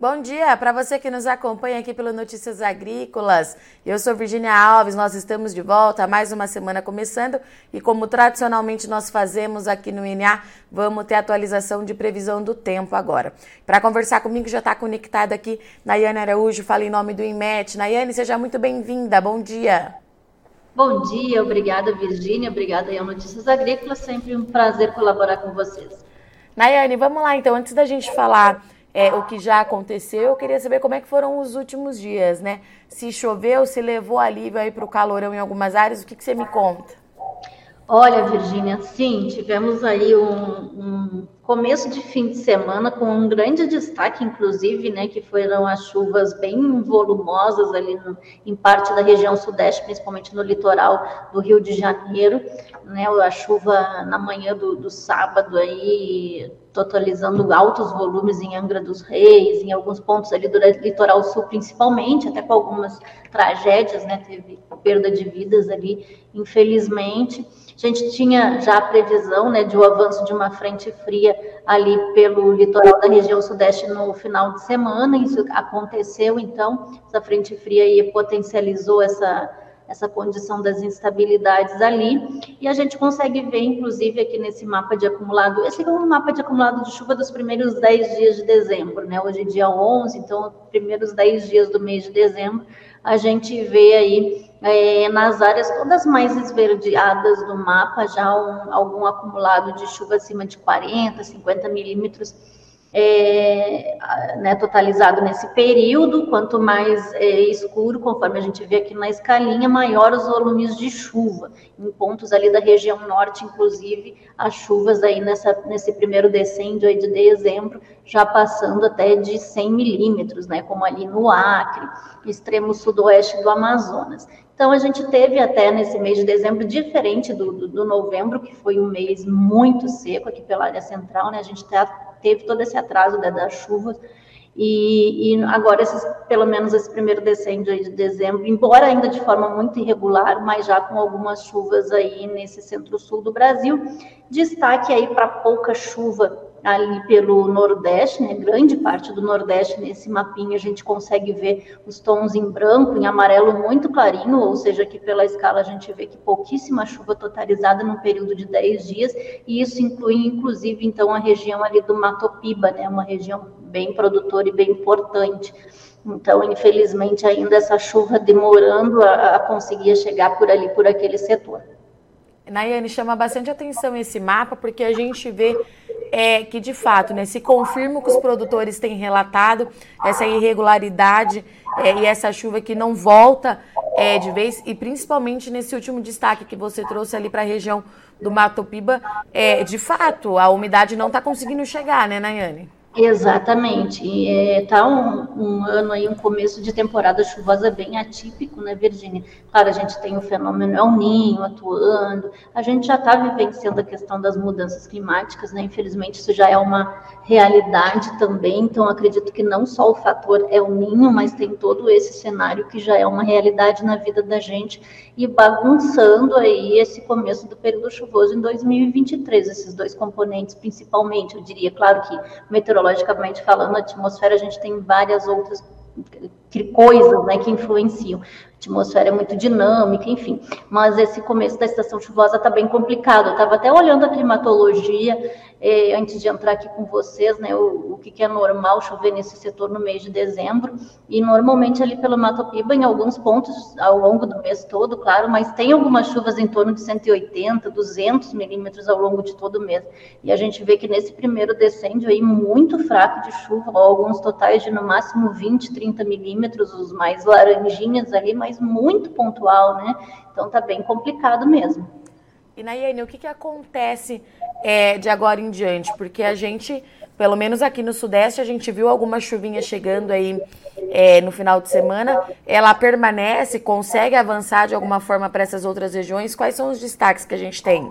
Bom dia para você que nos acompanha aqui pelo Notícias Agrícolas. Eu sou Virginia Alves, nós estamos de volta, mais uma semana começando e como tradicionalmente nós fazemos aqui no INA, vamos ter atualização de previsão do tempo agora. Para conversar comigo já está conectada aqui Nayane Araújo, fala em nome do IMET. Nayane, seja muito bem-vinda, bom dia. Bom dia, obrigada Virginia, obrigada aí ao Notícias Agrícolas, sempre um prazer colaborar com vocês. Nayane, vamos lá então, antes da gente falar é, o que já aconteceu. Eu queria saber como é que foram os últimos dias, né? Se choveu, se levou alívio aí para o calorão em algumas áreas, o que, que você me conta? Olha, Virgínia, sim, tivemos aí um, um, começo de fim de semana com um grande destaque, inclusive, né, que foram as chuvas bem volumosas ali no, em parte da região sudeste, principalmente no litoral do Rio de Janeiro, né, a chuva na manhã do, do sábado aí totalizando altos volumes em Angra dos Reis, em alguns pontos ali do litoral sul, principalmente, até com algumas tragédias, né? Teve perda de vidas ali, infelizmente. A gente tinha já a previsão, né, de o um avanço de uma frente fria ali pelo litoral da região sudeste no final de semana. Isso aconteceu, então, essa frente fria aí potencializou essa essa condição das instabilidades ali, e a gente consegue ver, inclusive, aqui nesse mapa de acumulado, esse é um mapa de acumulado de chuva dos primeiros 10 dias de dezembro, né? Hoje é dia 11, então, primeiros 10 dias do mês de dezembro, a gente vê aí é, nas áreas todas mais esverdeadas do mapa já um, algum acumulado de chuva acima de 40, 50 milímetros é, né, totalizado nesse período. Quanto mais é, escuro, conforme a gente vê aqui na escalinha, maior os volumes de chuva. Em pontos ali da região norte, inclusive, as chuvas aí nessa, nesse primeiro decêndio de dezembro, já passando até de 100 milímetros, né, como ali no Acre, extremo sudoeste do Amazonas. Então, a gente teve até nesse mês de dezembro, diferente do, do, do novembro, que foi um mês muito seco aqui pela área central, né? A gente tá, teve todo esse atraso né, das chuvas. E, e, agora, esses, pelo menos esse primeiro decêndio de dezembro, embora ainda de forma muito irregular, mas já com algumas chuvas aí nesse centro-sul do Brasil. Destaque aí para pouca chuva ali pelo Nordeste, né, grande parte do Nordeste, nesse mapinha a gente consegue ver os tons em branco, em amarelo muito clarinho, ou seja, aqui pela escala a gente vê que pouquíssima chuva totalizada num período de 10 dias, e isso inclui inclusive então a região ali do Mato Piba, né, uma região bem produtora e bem importante. Então, infelizmente, ainda essa chuva demorando a, a conseguir chegar por ali, por aquele setor. Nayane, chama bastante atenção esse mapa, porque a gente vê é que, de fato, né, se confirma o que os produtores têm relatado, essa irregularidade é, e essa chuva que não volta é, de vez, e principalmente nesse último destaque que você trouxe ali para a região do Mato Piba, é, de fato, a umidade não está conseguindo chegar, né, Nayane? Exatamente. Está é, um, um, ano aí, um começo de temporada chuvosa bem atípico, né, Virgínia? Claro, a gente tem o fenômeno El Ninho atuando, a gente já está vivenciando a questão das mudanças climáticas, né? Infelizmente, isso já é uma realidade também, então acredito que não só o fator El Ninho, mas tem todo esse cenário que já é uma realidade na vida da gente e bagunçando aí esse começo do período chuvoso em 2023, esses dois componentes principalmente, eu diria, claro que meteorologicamente meteorologicamente falando, a atmosfera, a gente tem várias outras coisas né, que influenciam. A atmosfera é muito dinâmica, enfim. Mas esse começo da estação chuvosa está bem complicado. Eu estava até olhando a climatologia é, antes de entrar aqui com vocês, né, o, o que, que, é normal chover nesse setor no mês de dezembro, e normalmente ali pelo Mato Piba, em alguns pontos ao longo do mês todo, claro, mas tem algumas chuvas em torno de 180, 200 milímetros ao longo de todo o mês, e a gente vê que nesse primeiro decêndio aí, muito fraco de chuva, alguns totais de no máximo 20, 30 milímetros, os mais laranjinhas ali, mas muito pontual, né, então tá bem complicado mesmo. E Nayane, o que, que acontece é, de agora em diante? Porque a gente, pelo menos aqui no Sudeste, a gente viu alguma chuvinha chegando aí é, no final de semana. Ela permanece, consegue avançar de alguma forma para essas outras regiões? Quais são os destaques que a gente tem?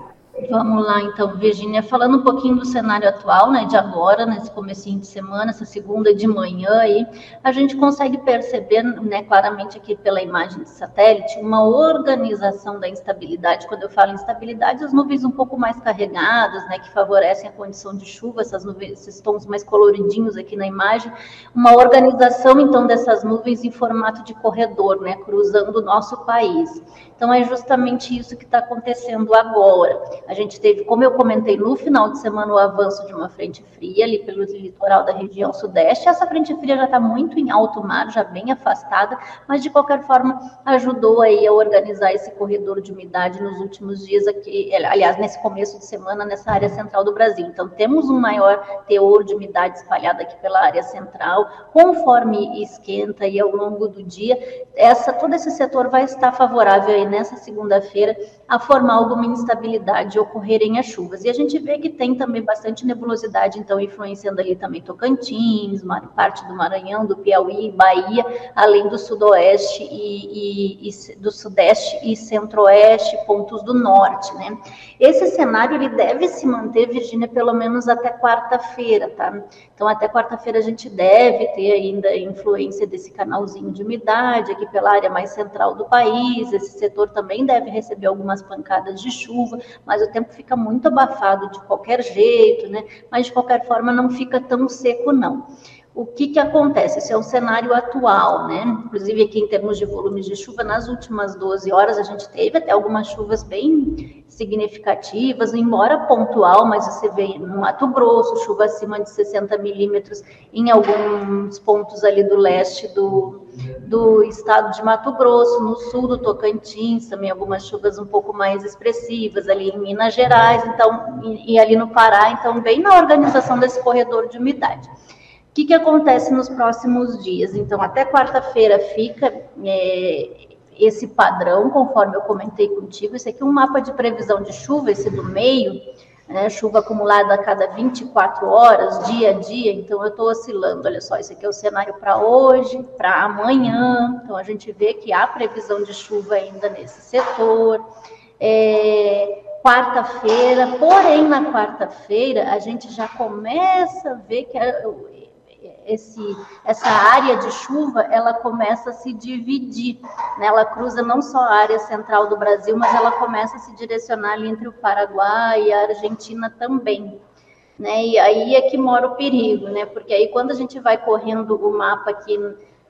Vamos lá, então, Virginia, falando um pouquinho do cenário atual, né, de agora, nesse comecinho de semana, essa segunda de manhã aí, a gente consegue perceber, né, claramente aqui pela imagem de satélite, uma organização da instabilidade. Quando eu falo instabilidade, as nuvens um pouco mais carregadas, né, que favorecem a condição de chuva, essas nuvens, esses tons mais coloridinhos aqui na imagem, uma organização, então, dessas nuvens em formato de corredor, né, cruzando o nosso país. Então, é justamente isso que está acontecendo agora. A gente teve, como eu comentei no final de semana, o avanço de uma frente fria ali pelo litoral da região sudeste. Essa frente fria já está muito em alto mar, já bem afastada, mas de qualquer forma ajudou aí a organizar esse corredor de umidade nos últimos dias aqui, aliás, nesse começo de semana, nessa área central do Brasil. Então, temos um maior teor de umidade espalhado aqui pela área central. Conforme esquenta aí ao longo do dia, essa, todo esse setor vai estar favorável aí nessa segunda-feira a formar alguma instabilidade, ocorrerem as chuvas. E a gente vê que tem também bastante nebulosidade, então influenciando ali também Tocantins, parte do Maranhão, do Piauí, Bahia, além do sudoeste e, e, e do sudeste e centro-oeste, pontos do norte, né? Esse cenário ele deve se manter, Virgínia, pelo menos até quarta-feira, tá? Então até quarta-feira a gente deve ter ainda influência desse canalzinho de umidade aqui pela área mais central do país. Esse setor também deve receber algumas pancadas de chuva, mas o tempo fica muito abafado de qualquer jeito, né? Mas de qualquer forma não fica tão seco, não. O que, que acontece? Esse é o cenário atual, né? Inclusive, aqui em termos de volumes de chuva, nas últimas 12 horas a gente teve até algumas chuvas bem significativas, embora pontual, mas você vê no Mato Grosso, chuva acima de 60 milímetros, em alguns pontos ali do leste do, do estado de Mato Grosso, no sul do Tocantins, também algumas chuvas um pouco mais expressivas, ali em Minas Gerais, então, e, e ali no Pará, então, bem na organização desse corredor de umidade. Que, que acontece nos próximos dias? Então, até quarta-feira fica é, esse padrão, conforme eu comentei contigo. Esse aqui é um mapa de previsão de chuva, esse do meio, né, chuva acumulada a cada 24 horas, dia a dia, então eu estou oscilando. Olha só, esse aqui é o cenário para hoje, para amanhã. Então a gente vê que há previsão de chuva ainda nesse setor. É, quarta-feira, porém na quarta-feira a gente já começa a ver que esse, essa área de chuva ela começa a se dividir. Né? Ela cruza não só a área central do Brasil, mas ela começa a se direcionar ali entre o Paraguai e a Argentina também. Né? E aí é que mora o perigo, né? Porque aí quando a gente vai correndo o mapa aqui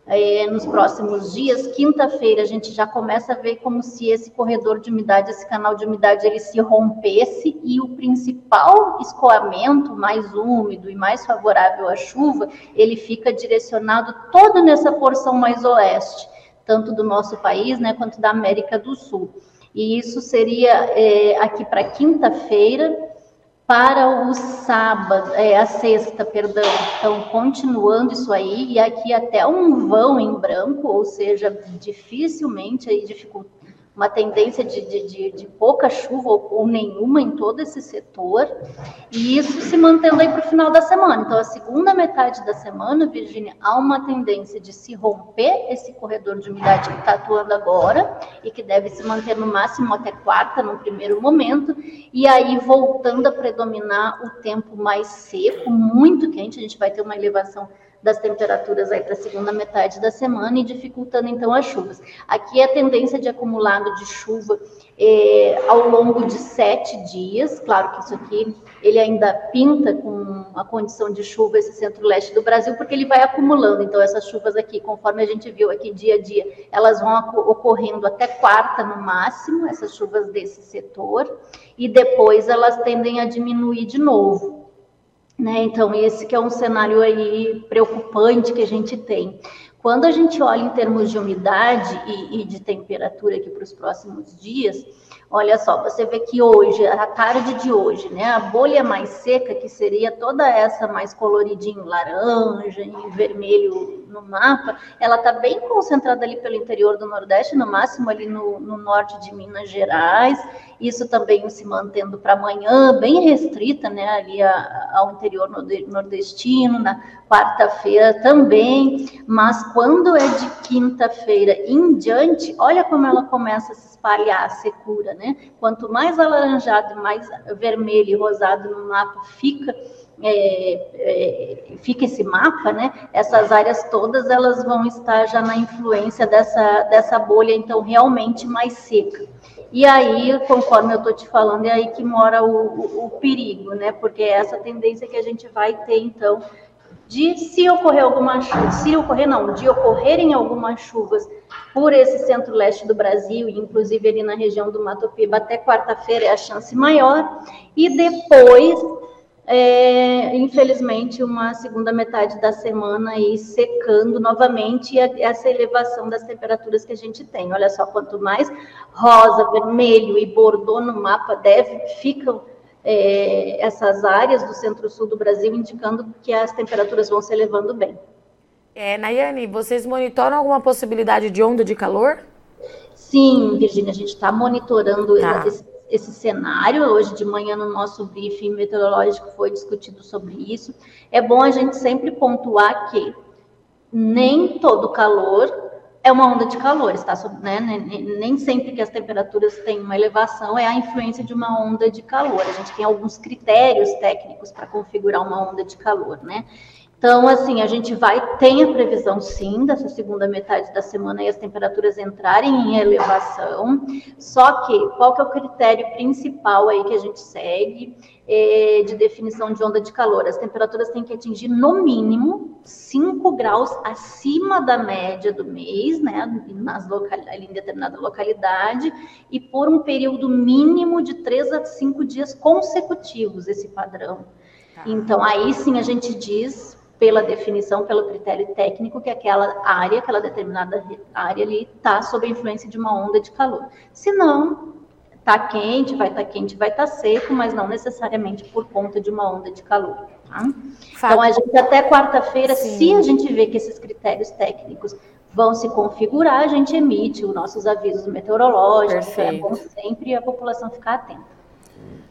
é, nos próximos dias. Quinta-feira a gente já começa a ver como se esse corredor de umidade, esse canal de umidade, ele se rompesse e o principal escoamento mais úmido e mais favorável à chuva, ele fica direcionado todo nessa porção mais oeste, tanto do nosso país, né, quanto da América do Sul. E isso seria é, aqui para quinta-feira, para o sábado, é, a sexta, perdão. Então, continuando isso aí, e aqui até um vão em branco, ou seja, dificilmente aí dificulta uma tendência de, de, de, de pouca chuva ou, ou, nenhuma em todo esse setor, e isso se mantendo aí para o final da semana. Então, a segunda metade da semana, Virgínia, há uma tendência de se romper esse corredor de umidade que está atuando agora, e que deve se manter no máximo até quarta, no primeiro momento, e aí voltando a predominar o tempo mais seco, muito quente, a gente vai ter uma elevação das temperaturas aí para a segunda metade da semana e dificultando então as chuvas. Aqui é a tendência de acumulado de chuva é, ao longo de sete dias. Claro que isso aqui ele ainda pinta com a condição de chuva esse centro-leste do Brasil, porque ele vai acumulando. Então essas chuvas aqui, conforme a gente viu aqui dia a dia, elas vão ocorrendo até quarta no máximo, essas chuvas desse setor, e depois elas tendem a diminuir de novo. Né? Então, esse que é um cenário aí preocupante que a gente tem. Quando a gente olha em termos de umidade e, e de temperatura aqui para os próximos dias, olha só, você vê que hoje, a tarde de hoje, né, a bolha mais seca, que seria toda essa mais coloridinho laranja e vermelho no mapa, ela está bem concentrada ali pelo interior do Nordeste, no máximo ali no, no norte de Minas Gerais, isso também se mantendo para amanhã, bem restrita, né, ali a, ao interior nordestino, na quarta-feira também, mas quando é de quinta-feira em diante, olha como ela começa a se espalhar a secura, né? Quanto mais alaranjado, mais vermelho e rosado no mapa fica, é, é, fica esse mapa, né? Essas áreas todas elas vão estar já na influência dessa, dessa bolha, então realmente mais seca. E aí, conforme eu estou te falando, é aí que mora o, o, o perigo, né? Porque é essa tendência que a gente vai ter, então, de se ocorrer alguma chuva, se ocorrer não, de ocorrerem algumas chuvas por esse centro-leste do Brasil, inclusive ali na região do Mato Piba, até quarta-feira é a chance maior, e depois, é, infelizmente, uma segunda metade da semana aí secando novamente essa elevação das temperaturas que a gente tem. Olha só, quanto mais rosa, vermelho e bordô no mapa deve, ficam é, essas áreas do centro-sul do Brasil, indicando que as temperaturas vão se elevando bem. É, Nayane, vocês monitoram alguma possibilidade de onda de calor? Sim, Virginia, a gente está monitorando tá. esse, esse, cenário. Hoje de manhã, no nosso briefing meteorológico, foi discutido sobre isso. É bom a gente sempre pontuar que nem todo calor é uma onda de calor, está né? Nem sempre que as temperaturas têm uma elevação é a influência de uma onda de calor. A gente tem alguns critérios técnicos para configurar uma onda de calor, né? Então, assim, a gente vai, tem a previsão sim dessa segunda metade da semana e as temperaturas entrarem em elevação. Só que, qual que é o critério principal aí que a gente segue é, de definição de onda de calor? As temperaturas têm que atingir, no mínimo, 5 graus acima da média do mês, né, nas local, ali em determinada localidade, e por um período mínimo de 3 a 5 dias consecutivos, esse padrão. Tá. Então, aí sim a gente diz pela definição, pelo critério técnico, que aquela área, aquela determinada área ali está sob a influência de uma onda de calor. Se não, está quente, vai estar tá quente, vai estar tá seco, mas não necessariamente por conta de uma onda de calor. Tá? Então, a gente até quarta-feira, se a gente vê que esses critérios técnicos vão se configurar, a gente emite os nossos avisos meteorológicos, Perfeito. é bom sempre a população ficar atenta.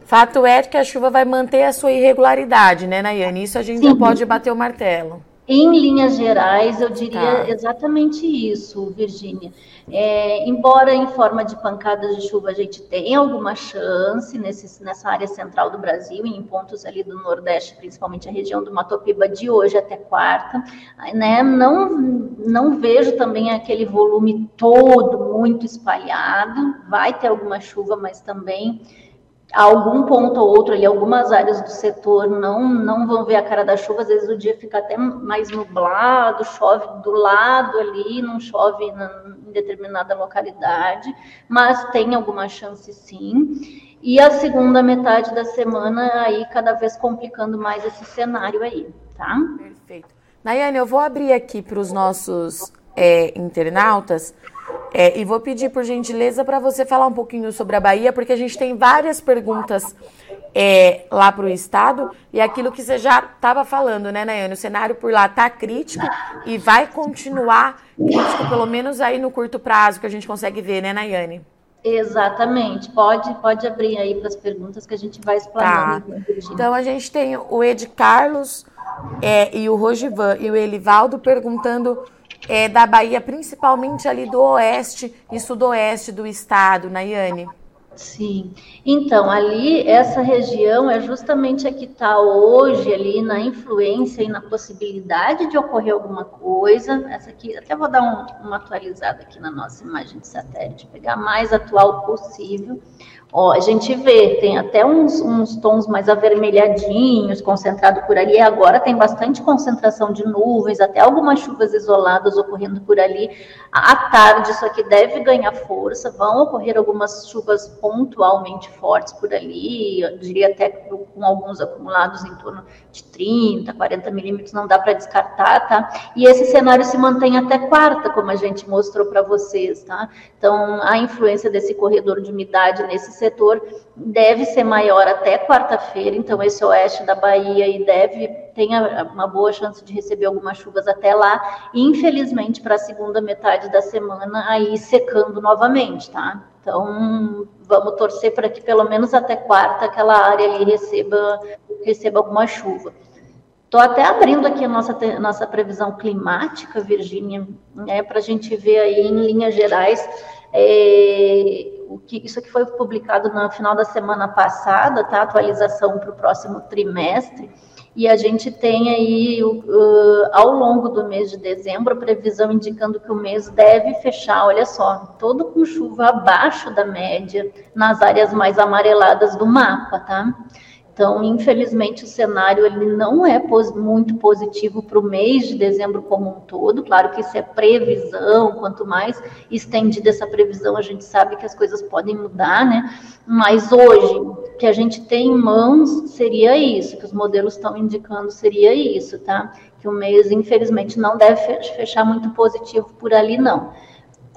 Fato é que a chuva vai manter a sua irregularidade, né, Nayane? Isso a gente Sim. pode bater o martelo. Em linhas gerais, eu diria tá. exatamente isso, Virgínia. É, embora em forma de pancadas de chuva a gente tenha alguma chance nesse, nessa área central do Brasil, em pontos ali do Nordeste, principalmente a região do Matopiba, de hoje até quarta, né, não, não vejo também aquele volume todo muito espalhado. Vai ter alguma chuva, mas também algum ponto ou outro ali, algumas áreas do setor não, não vão ver a cara da chuva, às vezes o dia fica até mais nublado, chove do lado ali, não chove em determinada localidade, mas tem alguma chance sim. E a segunda metade da semana aí cada vez complicando mais esse cenário aí, tá? Perfeito. Nayane, eu vou abrir aqui para os nossos é, internautas é, e vou pedir, por gentileza, para você falar um pouquinho sobre a Bahia, porque a gente tem várias perguntas é, lá para o Estado e aquilo que você já estava falando, né, Nayane? O cenário por lá está crítico e vai continuar crítico, pelo menos aí no curto prazo, que a gente consegue ver, né, Nayane? Exatamente. Pode, pode abrir aí para as perguntas que a gente vai explanar. Tá. Então, a gente tem o Ed Carlos é, e o Rogivan e o Elivaldo perguntando é, da Bahia, principalmente ali do oeste e sudoeste do estado, Nayane? Sim. Então, ali, essa região é justamente a que está hoje ali na influência e na possibilidade de ocorrer alguma coisa. Essa aqui, até vou dar um, uma atualizada aqui na nossa imagem de satélite, pegar a mais atual possível. Ó, a gente vê, tem até uns, uns tons mais avermelhadinhos, concentrado por ali. Agora tem bastante concentração de nuvens, até algumas chuvas isoladas ocorrendo por ali. À tarde, isso aqui deve ganhar força, vão ocorrer algumas chuvas pontualmente fortes por ali, eu diria até com alguns acumulados em torno de 30, 40 milímetros, não dá para descartar, tá? E esse cenário se mantém até quarta, como a gente mostrou para vocês, tá? Então, a influência desse corredor de umidade nesse cenário setor deve ser maior até quarta-feira, então esse oeste da Bahia e deve tem uma boa chance de receber algumas chuvas até lá. Infelizmente, para a segunda metade da semana, aí secando novamente, tá? Então, vamos torcer para que pelo menos até quarta aquela área ali receba, receba alguma chuva. Estou até abrindo aqui a nossa, nossa previsão climática, Virgínia, né, para a gente ver aí em linhas gerais é, o que isso aqui foi publicado no final da semana passada, tá? Atualização para o próximo trimestre. E a gente tem aí, uh, ao longo do mês de dezembro, a previsão indicando que o mês deve fechar, olha só, todo com chuva abaixo da média nas áreas mais amareladas do mapa, tá? Então, infelizmente, o cenário ele não é muito positivo para o mês de dezembro como um todo. Claro que isso é previsão, quanto mais estendida essa previsão, a gente sabe que as coisas podem mudar, né? Mas hoje, o que a gente tem em mãos seria isso, que os modelos estão indicando seria isso, tá? Que o mês, infelizmente, não deve fechar muito positivo por ali, não.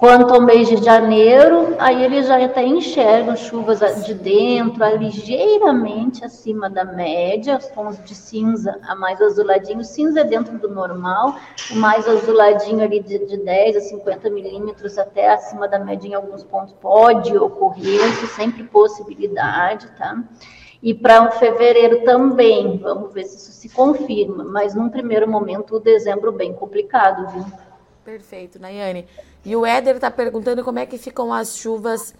Quanto ao mês de janeiro, aí ele já até enxerga chuvas de dentro, ligeiramente acima da média, os tons de cinza a mais azuladinho. Cinza é dentro do normal, o mais azuladinho ali de, de 10 a 50 milímetros até acima da média em alguns pontos pode ocorrer, isso sempre possibilidade, tá? E para o fevereiro também, vamos ver se isso se confirma, mas num primeiro momento o dezembro bem complicado, viu? Perfeito, Nayane. E o Éder está perguntando como é que ficam as chuvas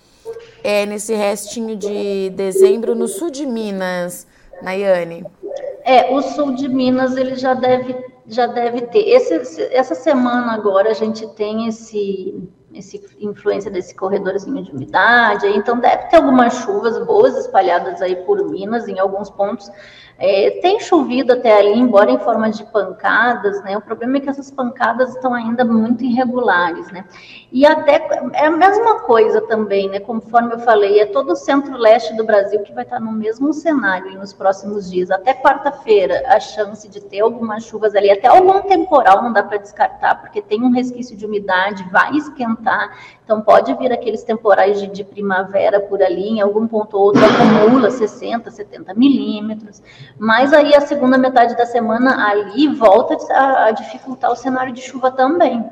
é, nesse restinho de dezembro no sul de Minas, Nayane. É, o sul de Minas ele já deve, já deve ter. Esse, essa semana agora a gente tem esse, esse influência desse corredorzinho de umidade, então deve ter algumas chuvas boas espalhadas aí por Minas em alguns pontos. É, tem chovido até ali, embora em forma de pancadas, né? O problema é que essas pancadas estão ainda muito irregulares, né? E até é a mesma coisa também, né? Conforme eu falei, é todo o centro-leste do Brasil que vai estar no mesmo cenário nos próximos dias. Até quarta-feira, a chance de ter algumas chuvas ali, até algum temporal não dá para descartar, porque tem um resquício de umidade, vai esquentar. Então pode vir aqueles temporais de, de primavera por ali, em algum ponto ou outro acumula 60, 70 milímetros. Mas aí a segunda metade da semana ali volta a, a dificultar o cenário de chuva também.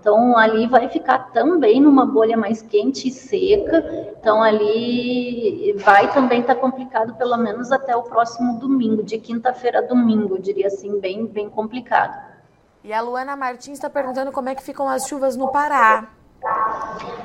Então, ali vai ficar também numa bolha mais quente e seca. Então, ali vai também estar tá complicado, pelo menos até o próximo domingo, de quinta-feira a domingo, diria assim, bem, bem complicado. E a Luana Martins está perguntando como é que ficam as chuvas no Pará.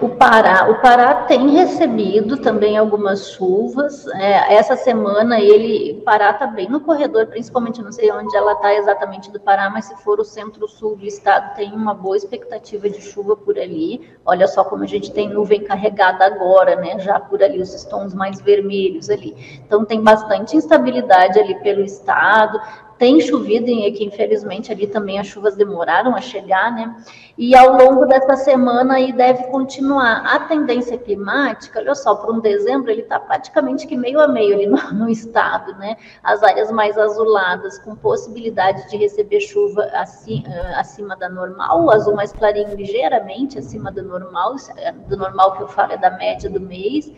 O Pará, o Pará tem recebido também algumas chuvas. É, essa semana ele, o Pará está bem no corredor, principalmente não sei onde ela está exatamente do Pará, mas se for o centro-sul do estado tem uma boa expectativa de chuva por ali. Olha só como a gente tem nuvem carregada agora, né? Já por ali os tons mais vermelhos ali. Então tem bastante instabilidade ali pelo estado tem chovido e que infelizmente ali também as chuvas demoraram a chegar, né? E ao longo dessa semana aí deve continuar. A tendência climática, olha só, para um dezembro ele está praticamente que meio a meio ali no, no, estado, né? As áreas mais azuladas com possibilidade de receber chuva acima, eh, acima da normal, o azul mais clarinho ligeiramente acima do normal, é, do normal que eu falo é da média do mês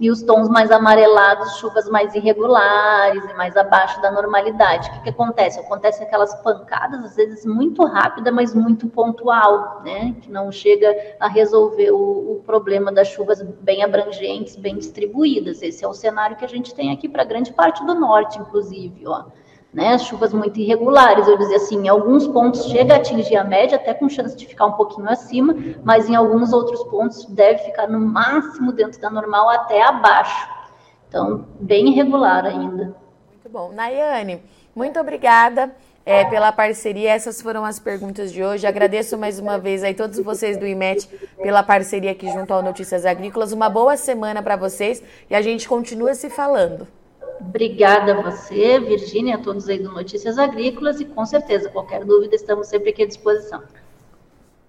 e os tons mais amarelados, chuvas mais irregulares e mais abaixo da normalidade. O que, que acontece? Acontece aquelas pancadas, às vezes muito rápida, mas muito pontual, né? Que não chega a resolver o, o problema das chuvas bem abrangentes, bem distribuídas. Esse é o cenário que a gente tem aqui para grande parte do norte, inclusive, ó né? Chuvas muito irregulares, eu dizia assim, em alguns pontos chega a atingir a média, até com chance de ficar um pouquinho acima, mas em alguns outros pontos deve ficar no máximo dentro da normal até abaixo. Então, bem irregular ainda. Muito bom. Nayane, muito obrigada. É, pela parceria. Essas foram as perguntas de hoje. Agradeço mais uma vez aí todos vocês do IMET pela parceria aqui junto ao Notícias Agrícolas. Uma boa semana para vocês e a gente continua se falando. Obrigada a você, Virgínia, a todos aí do Notícias Agrícolas e com certeza, qualquer dúvida, estamos sempre aqui à disposição.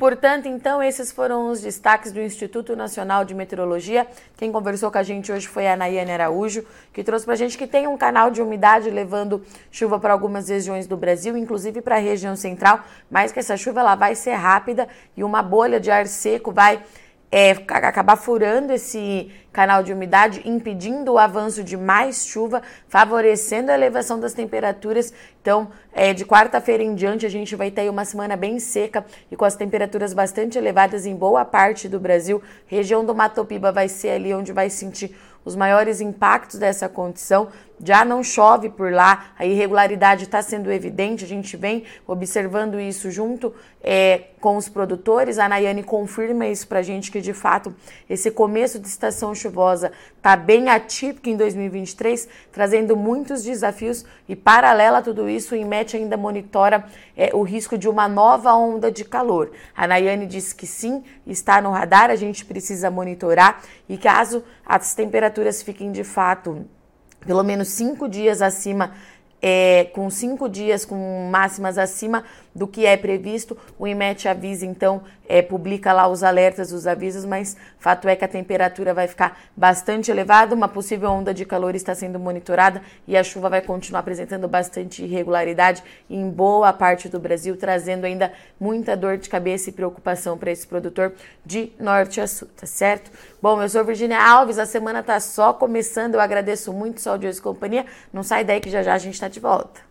Portanto, então, esses foram os destaques do Instituto Nacional de Meteorologia. Quem conversou com a gente hoje foi a Nayane Araújo, que trouxe para a gente que tem um canal de umidade levando chuva para algumas regiões do Brasil, inclusive para a região central, mas que essa chuva ela vai ser rápida e uma bolha de ar seco vai é, acabar furando esse canal de umidade, impedindo o avanço de mais chuva, favorecendo a elevação das temperaturas. Então, é, de quarta-feira em diante, a gente vai ter uma semana bem seca e com as temperaturas bastante elevadas em boa parte do Brasil. Região do Mato Piba vai ser ali onde vai sentir os maiores impactos dessa condição. Já não chove por lá, a irregularidade está sendo evidente, a gente vem observando isso junto é, com os produtores. A Nayane confirma isso para a gente, que de fato esse começo de estação chuvosa está bem atípico em 2023, trazendo muitos desafios e, paralela a tudo isso, o IMET ainda monitora é, o risco de uma nova onda de calor. A Nayane disse que sim, está no radar, a gente precisa monitorar e caso as temperaturas fiquem de fato pelo menos cinco dias acima é, com cinco dias com máximas acima do que é previsto. O IMET avisa, então, é, publica lá os alertas, os avisos, mas fato é que a temperatura vai ficar bastante elevada, uma possível onda de calor está sendo monitorada e a chuva vai continuar apresentando bastante irregularidade em boa parte do Brasil, trazendo ainda muita dor de cabeça e preocupação para esse produtor de norte a sul, tá certo? Bom, eu sou Virginia Alves, a semana está só começando, eu agradeço muito o Sol de hoje companhia, não sai daí que já já a gente está de volta.